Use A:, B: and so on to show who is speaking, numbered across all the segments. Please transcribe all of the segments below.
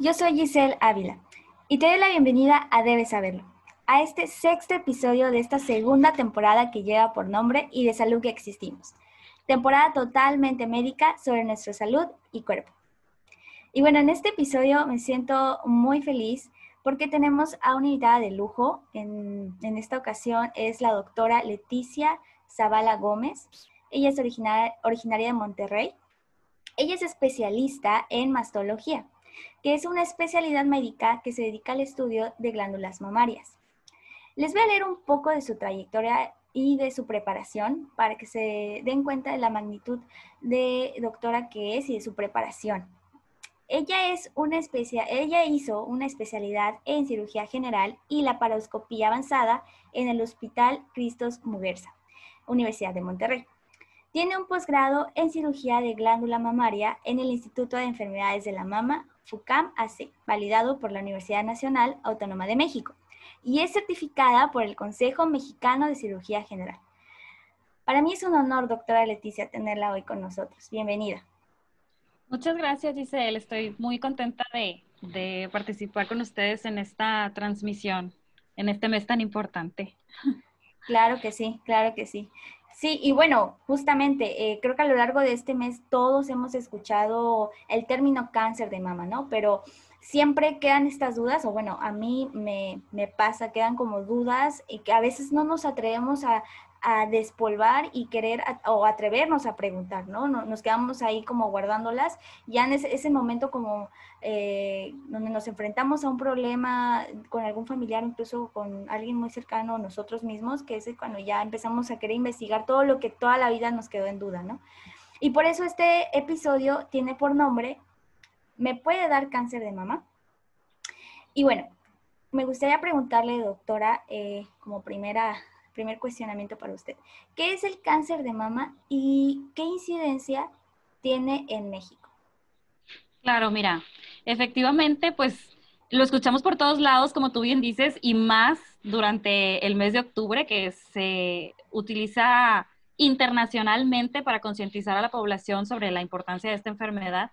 A: Yo soy Giselle Ávila y te doy la bienvenida a Debes Saberlo, a este sexto episodio de esta segunda temporada que lleva por nombre y de salud que existimos. Temporada totalmente médica sobre nuestra salud y cuerpo. Y bueno, en este episodio me siento muy feliz porque tenemos a una invitada de lujo. En, en esta ocasión es la doctora Leticia Zavala Gómez. Ella es originaria, originaria de Monterrey. Ella es especialista en mastología que es una especialidad médica que se dedica al estudio de glándulas mamarias. Les voy a leer un poco de su trayectoria y de su preparación para que se den cuenta de la magnitud de doctora que es y de su preparación. Ella, es una ella hizo una especialidad en cirugía general y la paroscopía avanzada en el Hospital Cristos Muguerza, Universidad de Monterrey. Tiene un posgrado en cirugía de glándula mamaria en el Instituto de Enfermedades de la Mama, FUCAM AC, validado por la Universidad Nacional Autónoma de México, y es certificada por el Consejo Mexicano de Cirugía General. Para mí es un honor, doctora Leticia, tenerla hoy con nosotros. Bienvenida.
B: Muchas gracias, Giselle. Estoy muy contenta de, de participar con ustedes en esta transmisión, en este mes tan importante.
A: Claro que sí, claro que sí. Sí, y bueno, justamente, eh, creo que a lo largo de este mes todos hemos escuchado el término cáncer de mama, ¿no? Pero siempre quedan estas dudas, o bueno, a mí me, me pasa, quedan como dudas y que a veces no nos atrevemos a, a despolvar y querer o atrevernos a preguntar, ¿no? Nos quedamos ahí como guardándolas. Ya en ese, momento como eh, donde nos enfrentamos a un problema con algún familiar, incluso con alguien muy cercano a nosotros mismos, que es cuando ya empezamos a querer investigar todo lo que toda la vida nos quedó en duda, ¿no? Y por eso este episodio tiene por nombre, ¿me puede dar cáncer de mama? Y bueno, me gustaría preguntarle, doctora, eh, como primera primer cuestionamiento para usted. ¿Qué es el cáncer de mama y qué incidencia tiene en México?
B: Claro, mira, efectivamente, pues lo escuchamos por todos lados, como tú bien dices, y más durante el mes de octubre, que se utiliza internacionalmente para concientizar a la población sobre la importancia de esta enfermedad.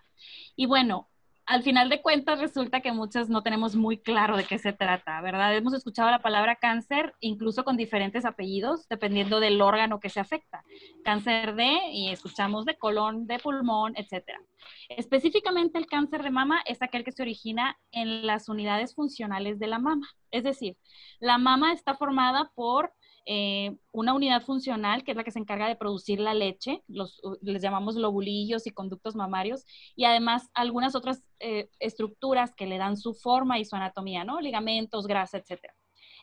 B: Y bueno, al final de cuentas resulta que muchos no tenemos muy claro de qué se trata, ¿verdad? Hemos escuchado la palabra cáncer incluso con diferentes apellidos, dependiendo del órgano que se afecta. Cáncer de, y escuchamos de colon, de pulmón, etcétera. Específicamente el cáncer de mama es aquel que se origina en las unidades funcionales de la mama. Es decir, la mama está formada por eh, una unidad funcional que es la que se encarga de producir la leche, los, les llamamos lobulillos y conductos mamarios, y además algunas otras eh, estructuras que le dan su forma y su anatomía, ¿no? Ligamentos, grasa, etc.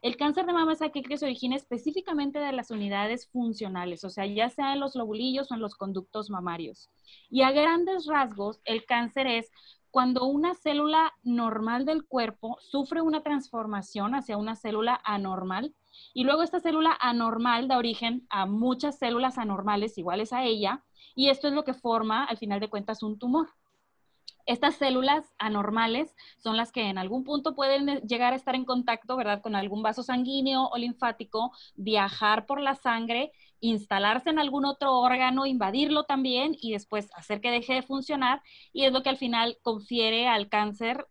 B: El cáncer de mama es aquel que se origina específicamente de las unidades funcionales, o sea, ya sea en los lobulillos o en los conductos mamarios. Y a grandes rasgos, el cáncer es cuando una célula normal del cuerpo sufre una transformación hacia una célula anormal y luego esta célula anormal da origen a muchas células anormales iguales a ella y esto es lo que forma al final de cuentas un tumor. Estas células anormales son las que en algún punto pueden llegar a estar en contacto, ¿verdad?, con algún vaso sanguíneo o linfático, viajar por la sangre, instalarse en algún otro órgano, invadirlo también y después hacer que deje de funcionar y es lo que al final confiere al cáncer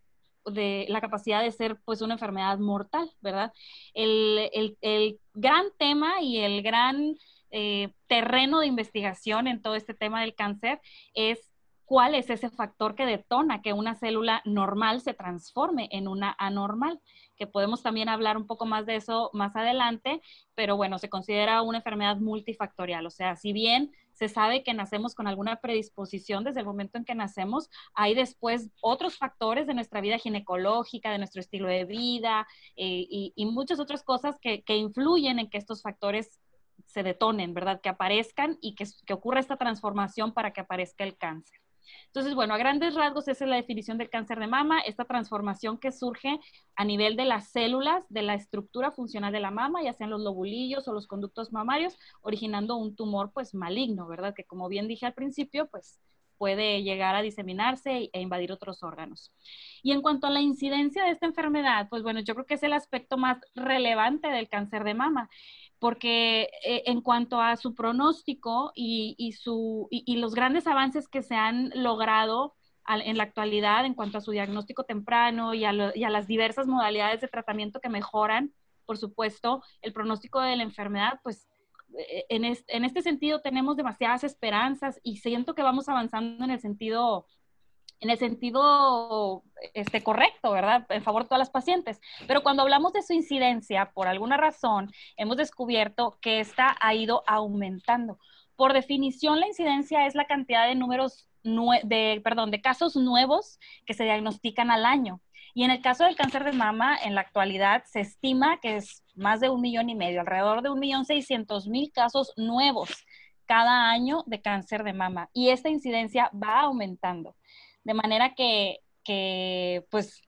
B: de la capacidad de ser pues una enfermedad mortal, ¿verdad? El, gran tema y el gran eh, terreno de investigación en todo este tema del cáncer es cuál es ese factor que detona que una célula normal se transforme en una anormal, que podemos también hablar un poco más de eso más adelante, pero bueno, se considera una enfermedad multifactorial, o sea, si bien se sabe que nacemos con alguna predisposición desde el momento en que nacemos, hay después otros factores de nuestra vida ginecológica, de nuestro estilo de vida eh, y, muchas otras cosas que, influyen en que estos factores se detonen, ¿verdad? Que aparezcan y que, que ocurra esta transformación para que aparezca el cáncer. Entonces, bueno, a grandes rasgos esa es la definición del cáncer de mama, esta transformación que surge a nivel de las células, de la estructura funcional de la mama, ya sean los lobulillos o los conductos mamarios, originando un tumor pues maligno, ¿verdad? Que como bien dije al principio, pues puede llegar a diseminarse e invadir otros órganos. Y en cuanto a la incidencia de esta enfermedad, pues bueno, yo creo que es el aspecto más relevante del cáncer de mama porque eh, en cuanto a su pronóstico y, su, y, los grandes avances que se han logrado en la actualidad en cuanto a su diagnóstico temprano y a, las diversas modalidades de tratamiento que mejoran, por supuesto, el pronóstico de la enfermedad, pues e, en, en este sentido tenemos demasiadas esperanzas y siento que vamos avanzando en el sentido en el sentido este, correcto, ¿verdad? En favor de todas las pacientes. Pero cuando hablamos de su incidencia, por alguna razón, hemos descubierto que esta ha ido aumentando. Por definición, la incidencia es la cantidad de números de, perdón, de casos nuevos que se diagnostican al año. Y en el caso del cáncer de mama, en la actualidad se estima que es más de un millón y medio, alrededor de un millón seiscientos mil casos nuevos cada año de cáncer de mama. Y esta incidencia va aumentando. De manera que, que pues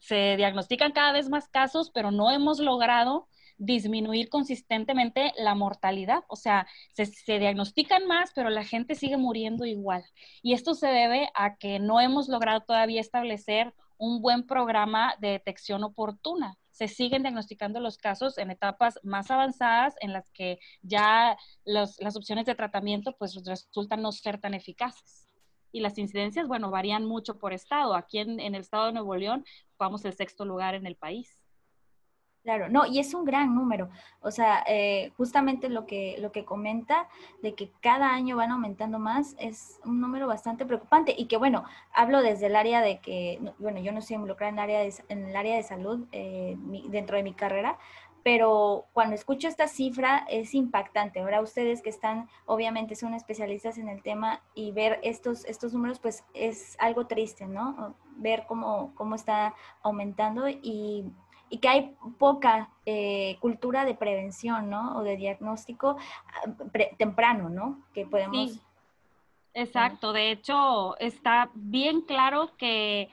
B: se diagnostican cada vez más casos, pero no hemos logrado disminuir consistentemente la mortalidad. O sea, se, se, diagnostican más, pero la gente sigue muriendo igual. Y esto se debe a que no hemos logrado todavía establecer un buen programa de detección oportuna. Se siguen diagnosticando los casos en etapas más avanzadas en las que ya las opciones de tratamiento pues resultan no ser tan eficaces. Y las incidencias, bueno, varían mucho por estado. Aquí en, en el estado de Nuevo León, vamos el sexto lugar en el país.
A: Claro, no, y es un gran número. O sea, eh, justamente lo que, lo que comenta de que cada año van aumentando más es un número bastante preocupante y que, bueno, hablo desde el área de que, bueno, yo no estoy involucrada en el área de, en el área de salud eh, dentro de mi carrera, pero cuando escucho esta cifra es impactante. Ahora ustedes que están, obviamente son especialistas en el tema y ver estos, estos números, pues es algo triste, ¿no? Ver cómo, cómo está aumentando y y que hay poca eh, cultura de prevención, ¿no? O de diagnóstico ah, temprano, ¿no? Que podemos... Sí.
B: Exacto, de hecho está bien claro que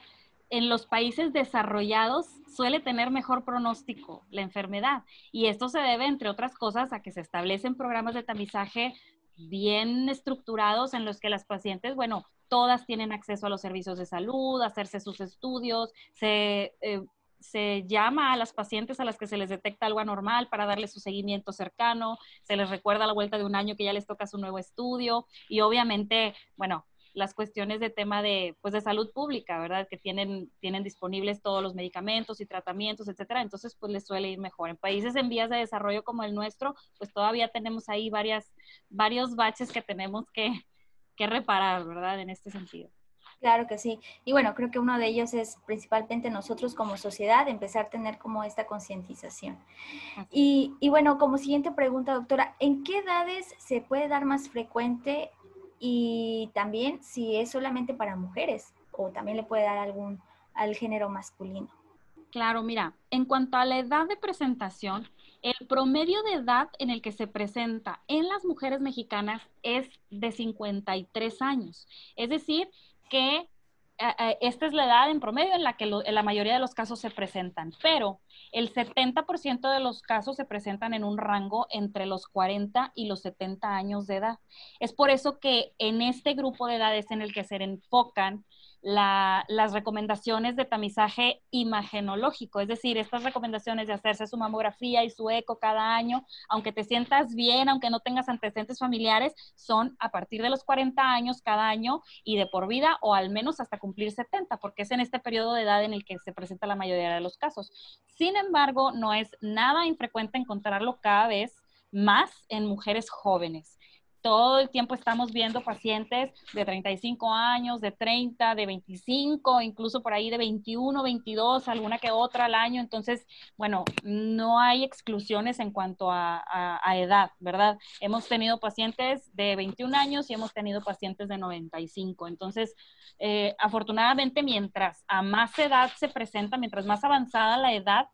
B: en los países desarrollados suele tener mejor pronóstico la enfermedad y esto se debe, entre otras cosas, a que se establecen programas de tamizaje bien estructurados en los que las pacientes, bueno, todas tienen acceso a los servicios de salud, hacerse sus estudios, se eh, se llama a las pacientes a las que se les detecta algo anormal para darles su seguimiento cercano, se les recuerda a la vuelta de un año que ya les toca su nuevo estudio y obviamente, bueno, las cuestiones de tema de, pues de salud pública, ¿verdad? Que tienen, tienen disponibles todos los medicamentos y tratamientos, etcétera. Entonces, pues les suele ir mejor. En países en vías de desarrollo como el nuestro, pues todavía tenemos ahí varias, varios baches que tenemos que, que reparar, ¿verdad? En este sentido.
A: Claro que sí. Y bueno, creo que uno de ellos es principalmente nosotros como sociedad empezar a tener como esta concientización. Y, y, bueno, como siguiente pregunta, doctora, ¿en qué edades se puede dar más frecuente y también si es solamente para mujeres o también le puede dar algún al género masculino?
B: Claro, mira, en cuanto a la edad de presentación, el promedio de edad en el que se presenta en las mujeres mexicanas es de 53 años. Es decir, que eh, eh, esta es la edad en promedio en la que la mayoría de los casos se presentan, pero el 70% de los casos se presentan en un rango entre los 40 y los 70 años de edad. Es por eso que en este grupo de edades en el que se enfocan las recomendaciones de tamizaje imagenológico, es decir, estas recomendaciones de hacerse su mamografía y su eco cada año, aunque te sientas bien, aunque no tengas antecedentes familiares, son a partir de los 40 años cada año y de por vida o al menos hasta cumplir 70, porque es en este periodo de edad en el que se presenta la mayoría de los casos. Sin embargo, no es nada infrecuente encontrarlo cada vez más en mujeres jóvenes todo el tiempo estamos viendo pacientes de 35 años, de 30, de 25, incluso por ahí de 21, 22, alguna que otra al año. Entonces, bueno, no hay exclusiones en cuanto a, edad, ¿verdad? Hemos tenido pacientes de 21 años y hemos tenido pacientes de 95. Entonces, eh, afortunadamente, mientras a más edad se presenta, mientras más avanzada la edad,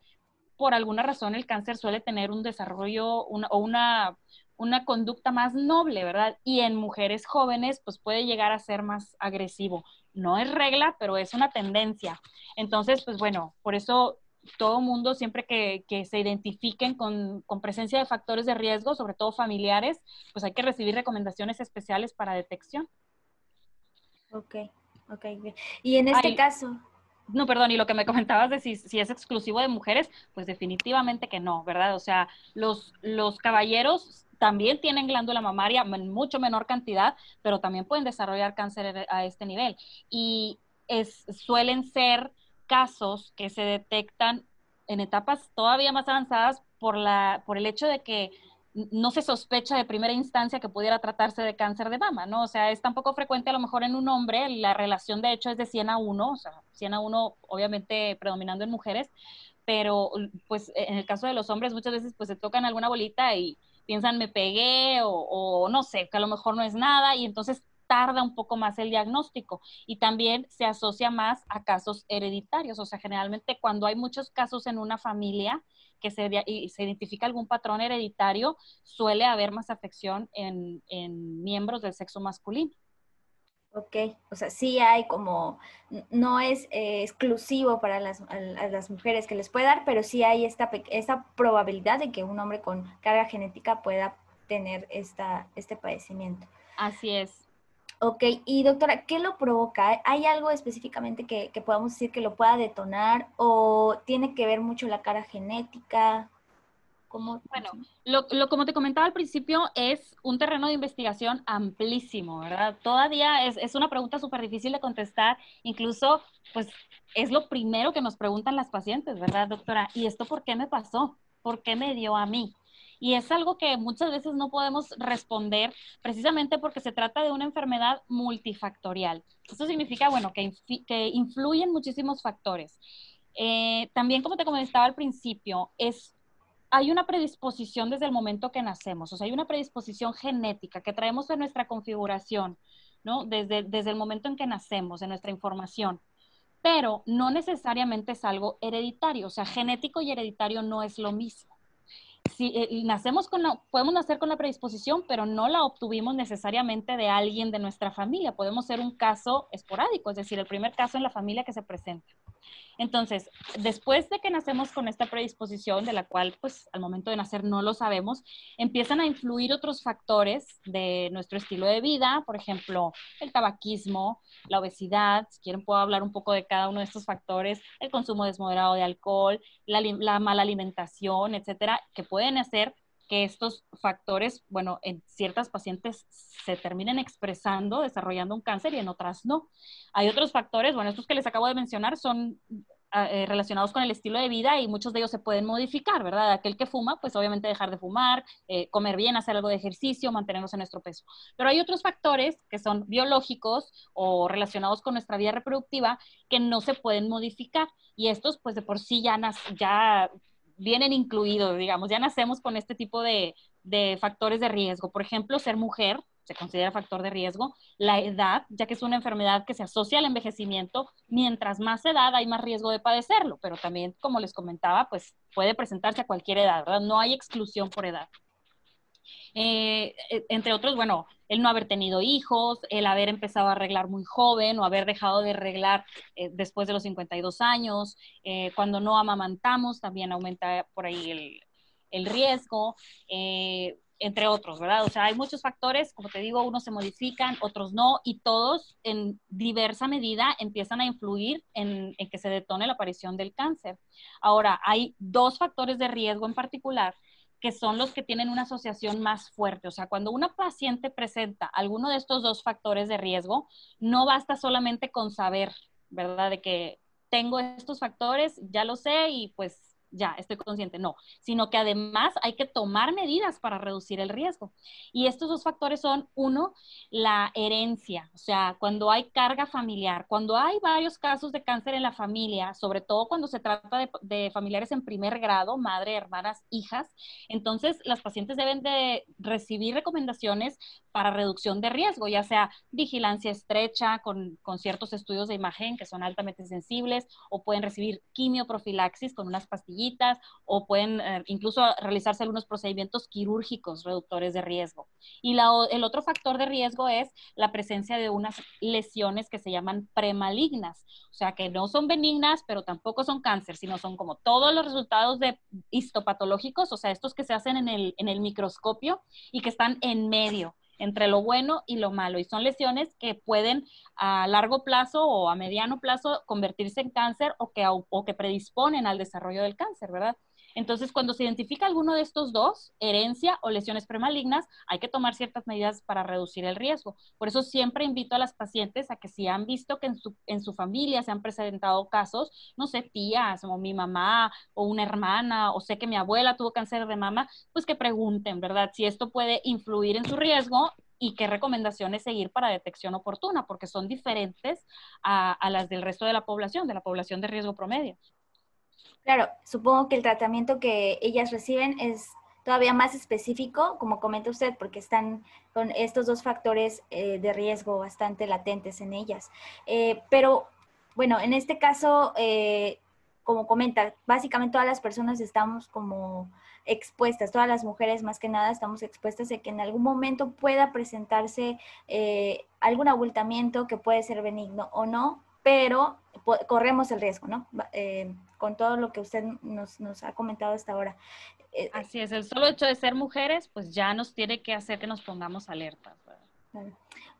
B: por alguna razón el cáncer suele tener un desarrollo o una una conducta más noble, ¿verdad? Y en mujeres jóvenes, pues puede llegar a ser más agresivo. No es regla, pero es una tendencia. Entonces, pues bueno, por eso todo mundo, siempre que, se identifiquen con, presencia de factores de riesgo, sobre todo familiares, pues hay que recibir recomendaciones especiales para detección.
A: Ok, ok. Y en este caso...
B: No, perdón, y lo que me comentabas de si, si, es exclusivo de mujeres, pues definitivamente que no, ¿verdad? O sea, los, los caballeros también tienen glándula mamaria en mucho menor cantidad, pero también pueden desarrollar cáncer a este nivel. Y es, suelen ser casos que se detectan en etapas todavía más avanzadas por, la, por el hecho de que no se sospecha de primera instancia que pudiera tratarse de cáncer de mama, ¿no? O sea, es tan poco frecuente a lo mejor en un hombre, la relación de hecho es de 100 a 1, o sea, 100 a 1 obviamente predominando en mujeres, pero pues en el caso de los hombres muchas veces pues se tocan alguna bolita y piensan me pegué o, no sé, que a lo mejor no es nada y entonces tarda un poco más el diagnóstico y también se asocia más a casos hereditarios. O sea, generalmente cuando hay muchos casos en una familia que se, se identifica algún patrón hereditario, suele haber más afección en, miembros del sexo masculino.
A: Ok, o sea, sí hay como, no es eh, exclusivo para las, las, mujeres que les puede dar, pero sí hay esta, esta probabilidad de que un hombre con carga genética pueda tener esta, este padecimiento.
B: Así es.
A: Ok, y doctora, ¿qué lo provoca? ¿Hay algo específicamente que, podamos decir que lo pueda detonar o tiene que ver mucho la cara genética?
B: ¿Cómo bueno, lo, como te comentaba al principio, es un terreno de investigación amplísimo, ¿verdad? Todavía es, es una pregunta súper difícil de contestar, incluso, pues, es lo primero que nos preguntan las pacientes, ¿verdad, doctora? ¿Y esto por qué me pasó? ¿Por qué me dio a mí? Y es algo que muchas veces no podemos responder precisamente porque se trata de una enfermedad multifactorial. Esto significa, bueno, que, que influyen muchísimos factores. Eh, también, como te comentaba al principio, es hay una predisposición desde el momento que nacemos, o sea, hay una predisposición genética que traemos en nuestra configuración, ¿no? Desde, desde el momento en que nacemos, en nuestra información, pero no necesariamente es algo hereditario, o sea, genético y hereditario no es lo mismo si eh, nacemos con podemos nacer con la predisposición, pero no la obtuvimos necesariamente de alguien de nuestra familia. Podemos ser un caso esporádico, es decir, el primer caso en la familia que se presenta. Entonces, después de que nacemos con esta predisposición, de la cual, pues, al momento de nacer no lo sabemos, empiezan a influir otros factores de nuestro estilo de vida, por ejemplo, el tabaquismo, la obesidad, si quieren puedo hablar un poco de cada uno de estos factores, el consumo desmoderado de alcohol, la, la mala alimentación, etcétera, que pueden hacer que estos factores, bueno, en ciertas pacientes se terminen expresando, desarrollando un cáncer y en otras no. Hay otros factores, bueno, estos que les acabo de mencionar son ah, eh, relacionados con el estilo de vida y muchos de ellos se pueden modificar, ¿verdad? Aquel que fuma, pues obviamente dejar de fumar, eh, comer bien, hacer algo de ejercicio, mantenernos en nuestro peso. Pero hay otros factores que son biológicos o relacionados con nuestra vida reproductiva que no se pueden modificar y estos pues de por sí ya, ya vienen incluidos, digamos, ya nacemos con este tipo de, factores de riesgo. Por ejemplo, ser mujer se considera factor de riesgo. La edad, ya que es una enfermedad que se asocia al envejecimiento, mientras más edad hay más riesgo de padecerlo, pero también, como les comentaba, pues puede presentarse a cualquier edad, ¿verdad? No hay exclusión por edad. Eh, e, entre otros, bueno, el no haber tenido hijos, el haber empezado a arreglar muy joven o haber dejado de arreglar eh, después de los 52 años, eh, cuando no amamantamos también aumenta por ahí el, el riesgo, entre otros, ¿verdad? O sea, hay muchos factores, como te digo, unos se modifican, otros no, y todos en diversa medida empiezan a influir en, en que se detone la aparición del cáncer. Ahora, hay dos factores de riesgo en particular que son los que tienen una asociación más fuerte. O sea, cuando una paciente presenta alguno de estos dos factores de riesgo, no basta solamente con saber, ¿verdad? De que tengo estos factores, ya lo sé y pues ya estoy consciente, no, sino que además hay que tomar medidas para reducir el riesgo. Y estos dos factores son, uno, la herencia, o sea, cuando hay carga familiar, cuando hay varios casos de cáncer en la familia, sobre todo cuando se trata de, familiares en primer grado, madre, hermanas, hijas, entonces las pacientes deben de recibir recomendaciones para reducción de riesgo, ya sea vigilancia estrecha con, con ciertos estudios de imagen que son altamente sensibles o pueden recibir quimioprofilaxis con unas pastillas o pueden eh, incluso realizarse algunos procedimientos quirúrgicos reductores de riesgo. Y el otro factor de riesgo es la presencia de unas lesiones que se llaman premalignas, o sea, que no son benignas, pero tampoco son cáncer, sino son como todos los resultados de histopatológicos, o sea, estos que se hacen en el, en el microscopio y que están en medio entre lo bueno y lo malo. Y son lesiones que pueden a largo plazo o a mediano plazo convertirse en cáncer o que, o que predisponen al desarrollo del cáncer, ¿verdad? Entonces, cuando se identifica alguno de estos dos, herencia o lesiones premalignas, hay que tomar ciertas medidas para reducir el riesgo. Por eso siempre invito a las pacientes a que si han visto que en su, en su familia se han presentado casos, no sé, tías o mi mamá o una hermana o sé que mi abuela tuvo cáncer de mama, pues que pregunten, ¿verdad? Si esto puede influir en su riesgo y qué recomendaciones seguir para detección oportuna, porque son diferentes a, a las del resto de la población, de la población de riesgo promedio.
A: Claro, supongo que el tratamiento que ellas reciben es todavía más específico, como comenta usted, porque están con estos dos factores eh, de riesgo bastante latentes en ellas. Eh, pero bueno, en este caso, eh, como comenta, básicamente todas las personas estamos como expuestas, todas las mujeres más que nada estamos expuestas a que en algún momento pueda presentarse algún abultamiento que puede ser benigno o no, pero corremos el riesgo, ¿no? Eh, con todo lo que usted nos, ha comentado hasta ahora.
B: Eh, Así es, el solo hecho de ser mujeres, pues ya nos tiene que hacer que nos pongamos alerta.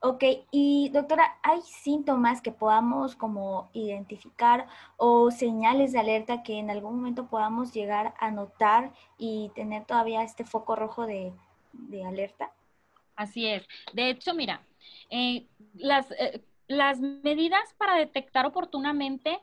A: Ok, y doctora, ¿hay síntomas que podamos como identificar o señales de alerta que en algún momento podamos llegar a notar y tener todavía este foco rojo de, alerta?
B: Así es. De hecho, mira, eh, las, las medidas para detectar oportunamente,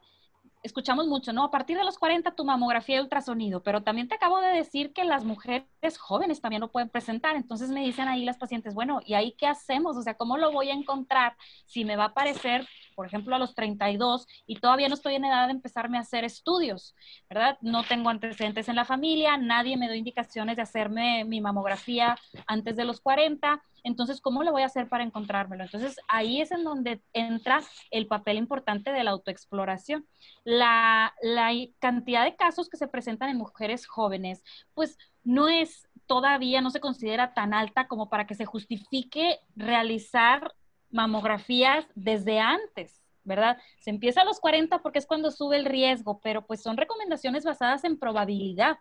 B: escuchamos mucho, ¿no? A partir de los 40 tu mamografía de ultrasonido, pero también te acabo de decir que las mujeres jóvenes también lo pueden presentar. Entonces me dicen ahí las pacientes, bueno, ¿y ahí qué hacemos? O sea, ¿cómo lo voy a encontrar si me va a aparecer por ejemplo, a los 32 y todavía no estoy en edad de empezarme a hacer estudios, ¿verdad? No tengo antecedentes en la familia, nadie me dio indicaciones de hacerme mi mamografía antes de los 40. Entonces, ¿cómo le voy a hacer para encontrármelo? Entonces, ahí es en donde entra el papel importante de la autoexploración. La, la cantidad de casos que se presentan en mujeres jóvenes, pues no es todavía, no se considera tan alta como para que se justifique realizar mamografías desde antes, ¿verdad? Se empieza a los 40 porque es cuando sube el riesgo, pero pues son recomendaciones basadas en probabilidad.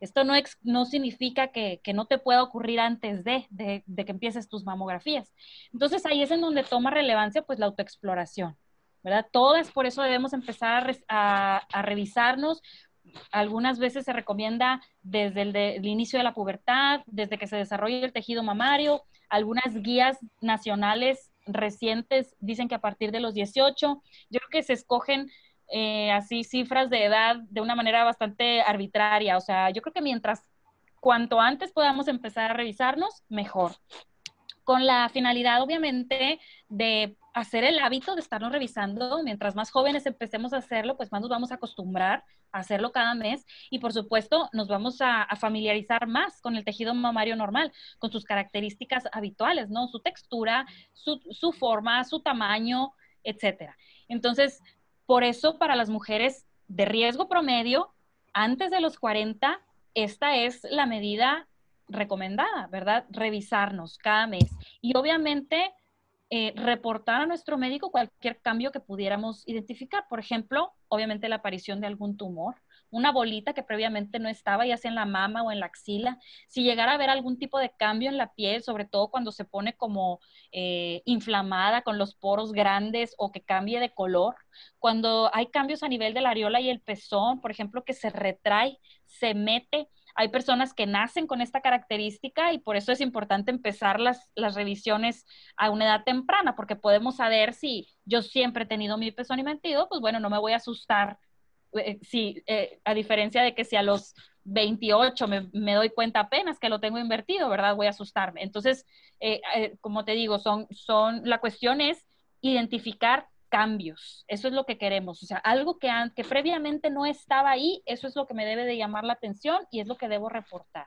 B: Esto no, no significa que, no te pueda ocurrir antes de, que empieces tus mamografías. Entonces ahí es en donde toma relevancia pues la autoexploración, ¿verdad? Todas por eso debemos empezar a, revisarnos. Algunas veces se recomienda desde el, inicio de la pubertad, desde que se desarrolla el tejido mamario, algunas guías nacionales recientes dicen que a partir de los 18, yo creo que se escogen eh, así cifras de edad de una manera bastante arbitraria. O sea, yo creo que mientras cuanto antes podamos empezar a revisarnos, mejor. Con la finalidad, obviamente, de hacer el hábito de estarnos revisando. Mientras más jóvenes empecemos a hacerlo, pues más nos vamos a acostumbrar a hacerlo cada mes y por supuesto nos vamos a, familiarizar más con el tejido mamario normal, con sus características habituales, ¿no? Su textura, su, su forma, su tamaño, etcétera. Entonces, por eso para las mujeres de riesgo promedio, antes de los 40, esta es la medida recomendada, ¿verdad? Revisarnos cada mes. Y obviamente eh, reportar a nuestro médico cualquier cambio que pudiéramos identificar. Por ejemplo, obviamente la aparición de algún tumor, una bolita que previamente no estaba, ya sea en la mama o en la axila. Si llegara a haber algún tipo de cambio en la piel, sobre todo cuando se pone como eh, inflamada con los poros grandes o que cambie de color. Cuando hay cambios a nivel de la areola y el pezón, por ejemplo, que se retrae, se mete hay personas que nacen con esta característica y por eso es importante empezar las, las revisiones a una edad temprana, porque podemos saber si yo siempre he tenido mi pezón invertido, pues bueno, no me voy a asustar. Eh, si, eh, a diferencia de que si a los 28 me, doy cuenta apenas que lo tengo invertido, ¿verdad? Voy a asustarme. Entonces, eh, como te digo, son, son, la cuestión es identificar cambios. Eso es lo que queremos. O sea, algo que, que previamente no estaba ahí, eso es lo que me debe de llamar la atención y es lo que debo reportar.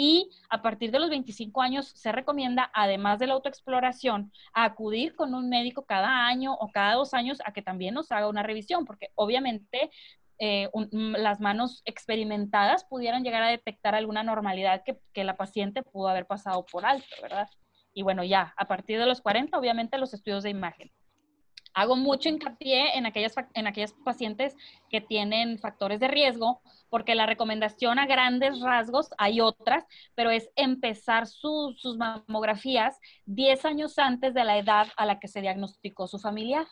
B: Y a partir de los 25 años se recomienda, además de la autoexploración, acudir con un médico cada año o cada dos años a que también nos haga una revisión, porque obviamente eh, las manos experimentadas pudieran llegar a detectar alguna normalidad que, la paciente pudo haber pasado por alto, ¿verdad? Y bueno, ya, a partir de los 40, obviamente los estudios de imagen. Hago mucho hincapié en aquellas, en aquellas pacientes que tienen factores de riesgo, porque la recomendación a grandes rasgos, hay otras, pero es empezar sus mamografías 10 años antes de la edad a la que se diagnosticó su familiar.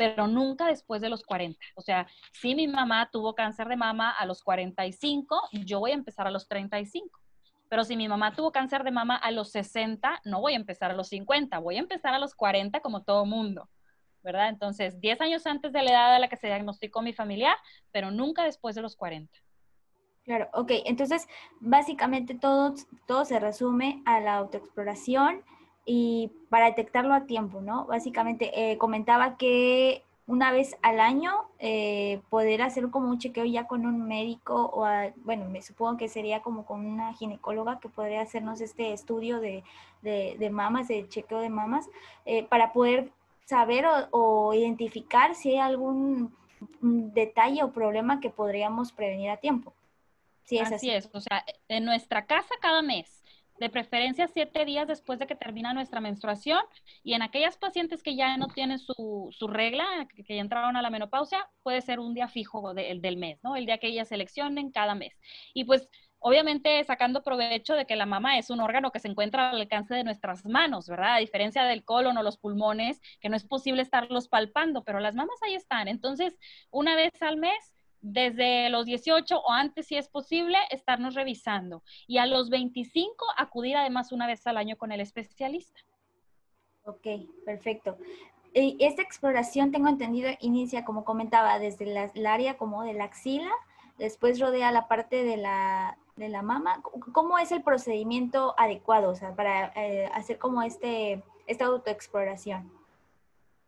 B: Pero nunca después de los 40. O sea, si mi mamá tuvo cáncer de mama a los 45, yo voy a empezar a los 35. Pero si mi mamá tuvo cáncer de mama a los 60, no voy a empezar a los 50, voy a empezar a los 40 como todo mundo. ¿verdad? Entonces, 10 años antes de la edad a la que se diagnosticó mi familiar, pero nunca después de los 40.
A: Claro, ok. Entonces, básicamente todo, todo se resume a la autoexploración y para detectarlo a tiempo, ¿no? Básicamente, eh, comentaba que una vez al año eh, poder hacer como un chequeo ya con un médico o, bueno, me supongo que sería como con una ginecóloga que podría hacernos este estudio de, de, mamas, de chequeo de mamas, eh, para poder saber o, identificar si hay algún detalle o problema que podríamos prevenir a tiempo.
B: Sí, es así, es, o sea, en nuestra casa cada mes, de preferencia siete días después de que termina nuestra menstruación, y en aquellas pacientes que ya no tienen su, su regla, que, ya entraron a la menopausia, puede ser un día fijo del mes, ¿no? El día que ellas seleccionen cada mes. Y pues obviamente sacando provecho de que la mama es un órgano que se encuentra al alcance de nuestras manos, ¿verdad? A diferencia del colon o los pulmones, que no es posible estarlos palpando, pero las mamas ahí están. Entonces, una vez al mes, desde los 18 o antes, si es posible, estarnos revisando. Y a los 25, acudir además una vez al año con el especialista.
A: Ok, perfecto. Esta exploración, tengo entendido, inicia, como comentaba, desde el área como de la axila, después rodea la parte de la, de la mama. ¿Cómo es el procedimiento adecuado o sea, para eh, hacer como este, esta autoexploración?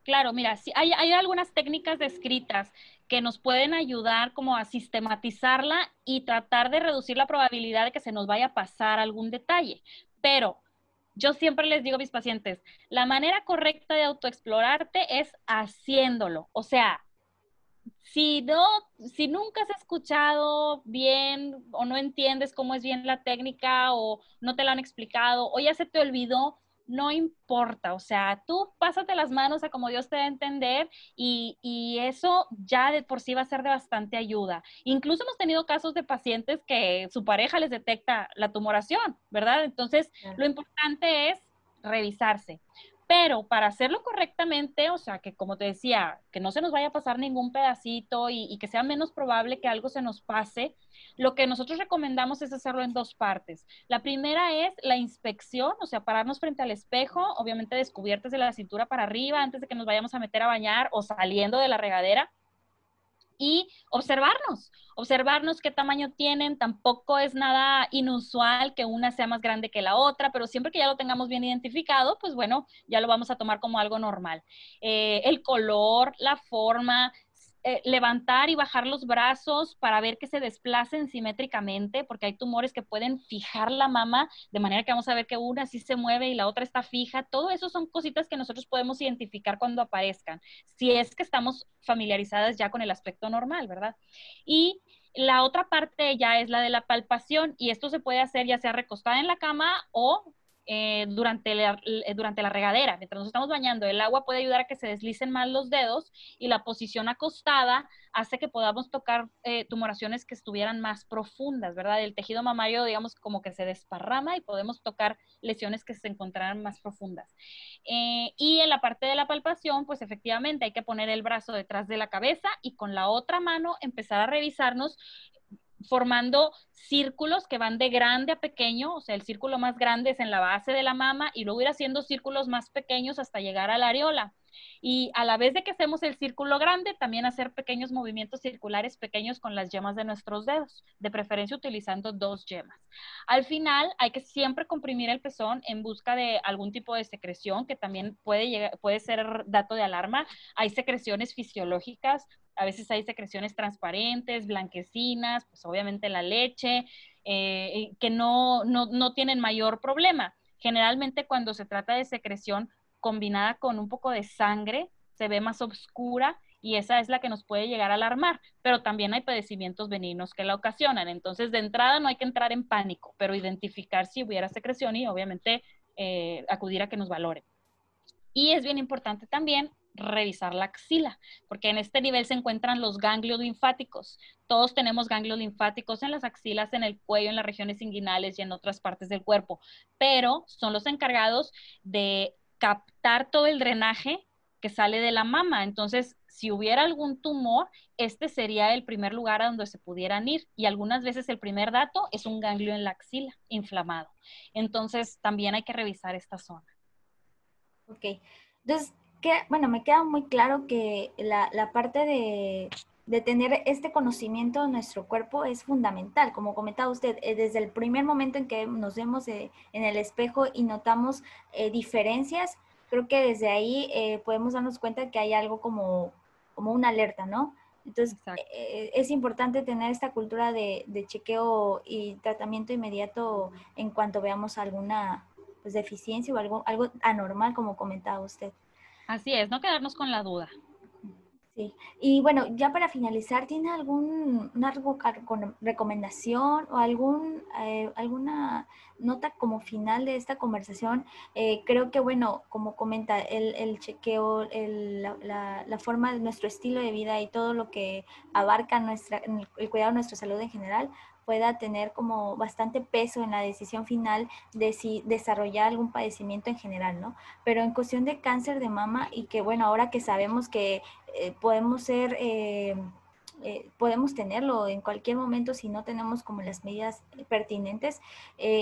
B: Claro, mira, sí, hay, hay, algunas técnicas descritas que nos pueden ayudar como a sistematizarla y tratar de reducir la probabilidad de que se nos vaya a pasar algún detalle. Pero yo siempre les digo a mis pacientes, la manera correcta de autoexplorarte es haciéndolo. O sea, si no, si nunca has escuchado bien o no entiendes cómo es bien la técnica o no te la han explicado o ya se te olvidó, no importa, o sea, tú pásate las manos a como Dios te dé a entender y, y, eso ya de por sí va a ser de bastante ayuda. Incluso hemos tenido casos de pacientes que su pareja les detecta la tumoración, ¿verdad? Entonces, lo importante es revisarse. Pero para hacerlo correctamente, o sea, que como te decía, que no se nos vaya a pasar ningún pedacito y, que sea menos probable que algo se nos pase, lo que nosotros recomendamos es hacerlo en dos partes. La primera es la inspección, o sea, pararnos frente al espejo, obviamente descubiertas de la cintura para arriba antes de que nos vayamos a meter a bañar o saliendo de la regadera y observarnos, observarnos qué tamaño tienen. Tampoco es nada inusual que una sea más grande que la otra, pero siempre que ya lo tengamos bien identificado, pues bueno, ya lo vamos a tomar como algo normal. Eh, el color, la forma, eh, levantar y bajar los brazos para ver que se desplacen simétricamente, porque hay tumores que pueden fijar la mama, de manera que vamos a ver que una sí se mueve y la otra está fija. Todo eso son cositas que nosotros podemos identificar cuando aparezcan, si es que estamos familiarizadas ya con el aspecto normal, ¿verdad? Y la otra parte ya es la de la palpación y esto se puede hacer ya sea recostada en la cama o eh, durante, la, eh, durante la regadera. Mientras nos estamos bañando, el agua puede ayudar a que se deslicen más los dedos y la posición acostada hace que podamos tocar eh, tumoraciones que estuvieran más profundas, ¿verdad? El tejido mamario, digamos, como que se desparrama y podemos tocar lesiones que se encontraran más profundas. y en la parte de la palpación, pues efectivamente hay que poner el brazo detrás de la cabeza y con la otra mano empezar a revisarnos formando círculos que van de grande a pequeño, o sea, el círculo más grande es en la base de la mama y luego ir haciendo círculos más pequeños hasta llegar a la areola. Y a la vez de que hacemos el círculo grande, también hacer pequeños movimientos circulares pequeños con las yemas de nuestros dedos, de preferencia utilizando dos yemas. Al final, hay que siempre comprimir el pezón en busca de algún tipo de secreción que también puede, llegar, puede ser dato de alarma. Hay secreciones fisiológicas a veces hay secreciones transparentes, blanquecinas, pues obviamente la leche, eh, que no, no, tienen mayor problema. Generalmente cuando se trata de secreción combinada con un poco de sangre, se ve más oscura y esa es la que nos puede llegar a alarmar, pero también hay padecimientos benignos que la ocasionan. Entonces, de entrada no hay que entrar en pánico, pero identificar si hubiera secreción y obviamente eh, acudir a que nos valoren. Y es bien importante también revisar la axila, porque en este nivel se encuentran los ganglios linfáticos. Todos tenemos ganglios linfáticos en las axilas, en el cuello, en las regiones inguinales y en otras partes del cuerpo, pero son los encargados de captar todo el drenaje que sale de la mama. Entonces, si hubiera algún tumor, este sería el primer lugar a donde se pudieran ir. Y algunas veces el primer dato es un ganglio en la axila inflamado. Entonces, también hay que revisar esta zona.
A: Ok. Entonces, bueno, me queda muy claro que la, parte de, tener este conocimiento de nuestro cuerpo es fundamental. Como comentaba usted, eh, desde el primer momento en que nos vemos eh, en el espejo y notamos eh, diferencias, creo que desde ahí podemos darnos cuenta que hay algo como, como una alerta, ¿no? Entonces, es importante tener esta cultura de, chequeo y tratamiento inmediato en cuanto veamos alguna pues, deficiencia o algo, algo anormal, como comentaba usted.
B: Así es, no quedarnos con la duda.
A: Sí, y bueno, ya para finalizar, ¿tiene algún, una recomendación o algún, eh, alguna nota como final de esta conversación? Eh, creo que, bueno, como comenta, el, el chequeo, el, la, la, forma de nuestro estilo de vida y todo lo que abarca nuestra, el cuidado de nuestra salud en general, pueda tener como bastante peso en la decisión final de si desarrollar algún padecimiento en general, ¿no? Pero en cuestión de cáncer de mama y que bueno, ahora que sabemos que eh, podemos ser... Eh, eh, podemos tenerlo en cualquier momento si no tenemos como las medidas pertinentes,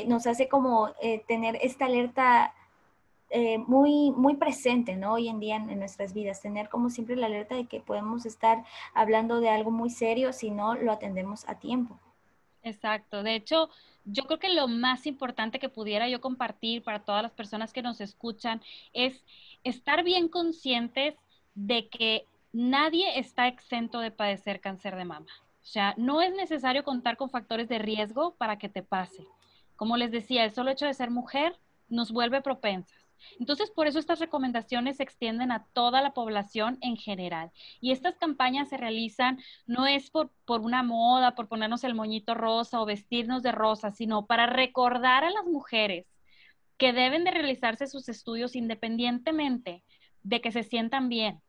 A: nos hace como tener esta alerta muy, muy presente, ¿no? Hoy en día en, nuestras vidas, tener como siempre la alerta de que podemos estar hablando de algo muy serio si no lo atendemos a tiempo.
B: Exacto. De hecho, yo creo que lo más importante que pudiera yo compartir para todas las personas que nos escuchan es estar bien conscientes de que nadie está exento de padecer cáncer de mama. O sea, no es necesario contar con factores de riesgo para que te pase. Como les decía, el solo hecho de ser mujer nos vuelve propensas. Entonces, por eso estas recomendaciones se extienden a toda la población en general. Y estas campañas se realizan no es por, por una moda, por ponernos el moñito rosa o vestirnos de rosa, sino para recordar a las mujeres que deben de realizarse sus estudios independientemente de que se sientan bien.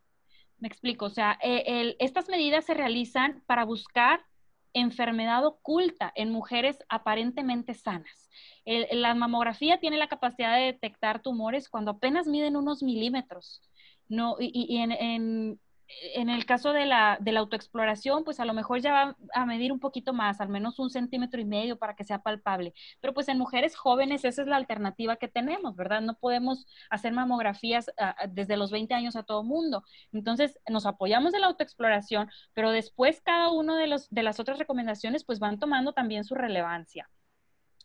B: Me explico, o sea, eh, estas medidas se realizan para buscar enfermedad oculta en mujeres aparentemente sanas. la mamografía tiene la capacidad de detectar tumores cuando apenas miden unos milímetros. No, y, en, en el caso de la, de la autoexploración, pues a lo mejor ya va a medir un poquito más, al menos un centímetro y medio para que sea palpable. Pero pues en mujeres jóvenes esa es la alternativa que tenemos, ¿verdad? No podemos hacer mamografías ah, ah, desde los 20 años a todo mundo. Entonces nos apoyamos de la autoexploración, pero después cada uno de, los, de las otras recomendaciones pues van tomando también su relevancia.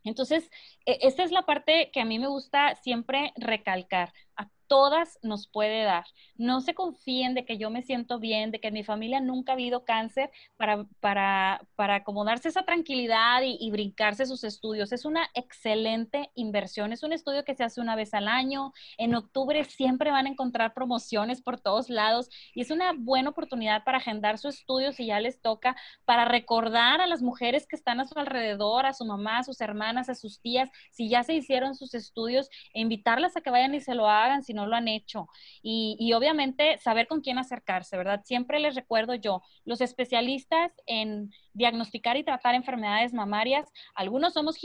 B: Entonces, e, esta es la parte que a mí me gusta siempre recalcar todas nos puede dar. No se confíen de que yo me siento bien, de que en mi familia nunca ha habido cáncer para, para, para acomodarse esa tranquilidad y, brincarse sus estudios. Es una excelente inversión. Es un estudio que se hace una vez al año. En octubre siempre van a encontrar promociones por todos lados y es una buena oportunidad para agendar su estudio si ya les toca, para recordar a las mujeres que están a su alrededor, a su mamá, a sus hermanas, a sus tías, si ya se hicieron sus estudios, e invitarlas a que vayan y se lo hagan. No lo han hecho. Y, obviamente saber con quién acercarse, ¿verdad? Siempre les recuerdo yo, los especialistas en diagnosticar y tratar enfermedades mamarias, algunos somos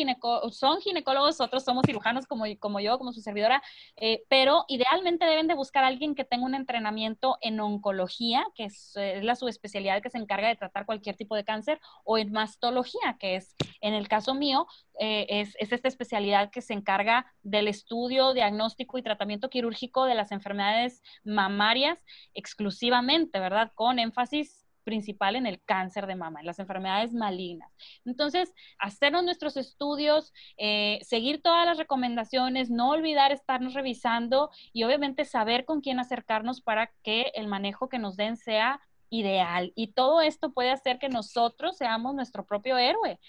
B: son ginecólogos, otros somos cirujanos como, como yo, como su servidora, eh, pero idealmente deben de buscar a alguien que tenga un entrenamiento en oncología, que es, la subespecialidad que se encarga de tratar cualquier tipo de cáncer, o en mastología, que es, en el caso mío, eh, es esta especialidad que se encarga del estudio, diagnóstico y tratamiento quirúrgico de las enfermedades mamarias exclusivamente, ¿verdad? Con énfasis principal en el cáncer de mama, en las enfermedades malignas. Entonces, hacernos nuestros estudios, eh, seguir todas las recomendaciones, no olvidar estarnos revisando y obviamente saber con quién acercarnos para que el manejo que nos den sea ideal. Y todo esto puede hacer que nosotros seamos nuestro propio héroe,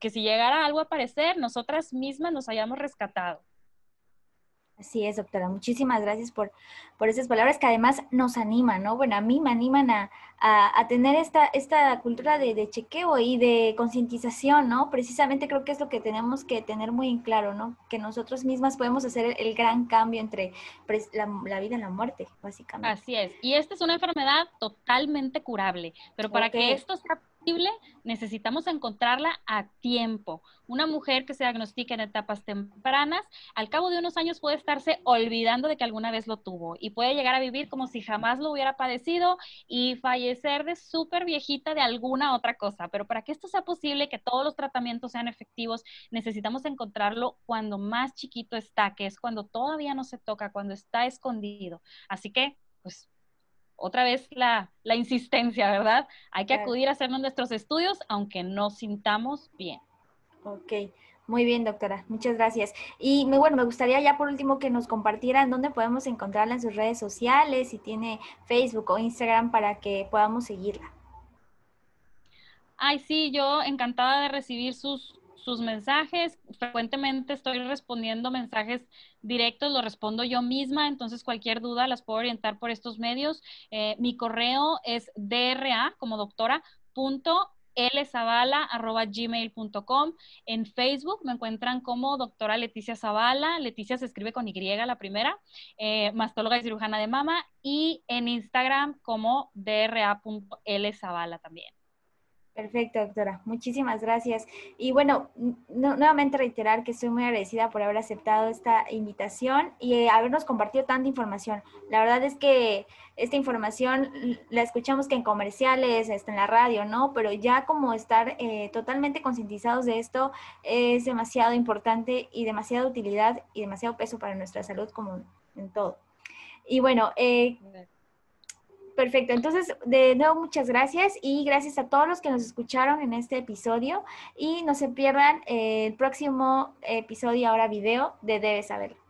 B: que si llegara algo a aparecer, nosotras mismas nos hayamos rescatado.
A: Así es, doctora. Muchísimas gracias por, por esas palabras que además nos animan, ¿no? Bueno, a mí me animan a, tener esta, esta cultura de, chequeo y de concientización, ¿no? Precisamente creo que es lo que tenemos que tener muy en claro, ¿no? Que nosotros mismas podemos hacer el, gran cambio entre la, vida y la muerte, básicamente.
B: Así es. Y esta es una enfermedad totalmente curable, pero para que esto sea necesitamos encontrarla a tiempo. Una mujer que se diagnostique en etapas tempranas, al cabo de unos años puede estarse olvidando de que alguna vez lo tuvo y puede llegar a vivir como si jamás lo hubiera padecido y fallecer de súper viejita de alguna otra cosa. Pero para que esto sea posible, que todos los tratamientos sean efectivos, necesitamos encontrarlo cuando más chiquito está, que es cuando todavía no se toca, cuando está escondido. Así que, pues otra vez la, insistencia, ¿verdad? Hay que acudir a hacernos nuestros estudios aunque no sintamos bien.
A: Ok, muy bien, doctora. Muchas gracias. Y bueno, me gustaría ya por último que nos compartieran dónde podemos encontrarla en sus redes sociales, si tiene Facebook o Instagram para que podamos seguirla.
B: Ay, sí, yo encantada de recibir sus, sus mensajes. Frecuentemente estoy respondiendo mensajes directos, lo respondo yo misma, entonces cualquier duda las puedo orientar por estos medios. Eh, mi correo es dra como doctora punto lzavala.gmail.com. En Facebook me encuentran como doctora Leticia Zavala. Leticia se escribe con Y la primera, eh, mastóloga y cirujana de mama. Y en Instagram como dra.lzavala también.
A: Perfecto, doctora. Muchísimas gracias. Y bueno, nuevamente reiterar que estoy muy agradecida por haber aceptado esta invitación y eh, habernos compartido tanta información. La verdad es que esta información la escuchamos que en comerciales, está en la radio, ¿no? Pero ya como estar eh, totalmente concientizados de esto es demasiado importante y demasiada utilidad y demasiado peso para nuestra salud como en todo. Y bueno, eh, Perfecto, entonces de nuevo muchas gracias y gracias a todos los que nos escucharon en este episodio y no se pierdan el próximo episodio ahora video de Debes Saberlo.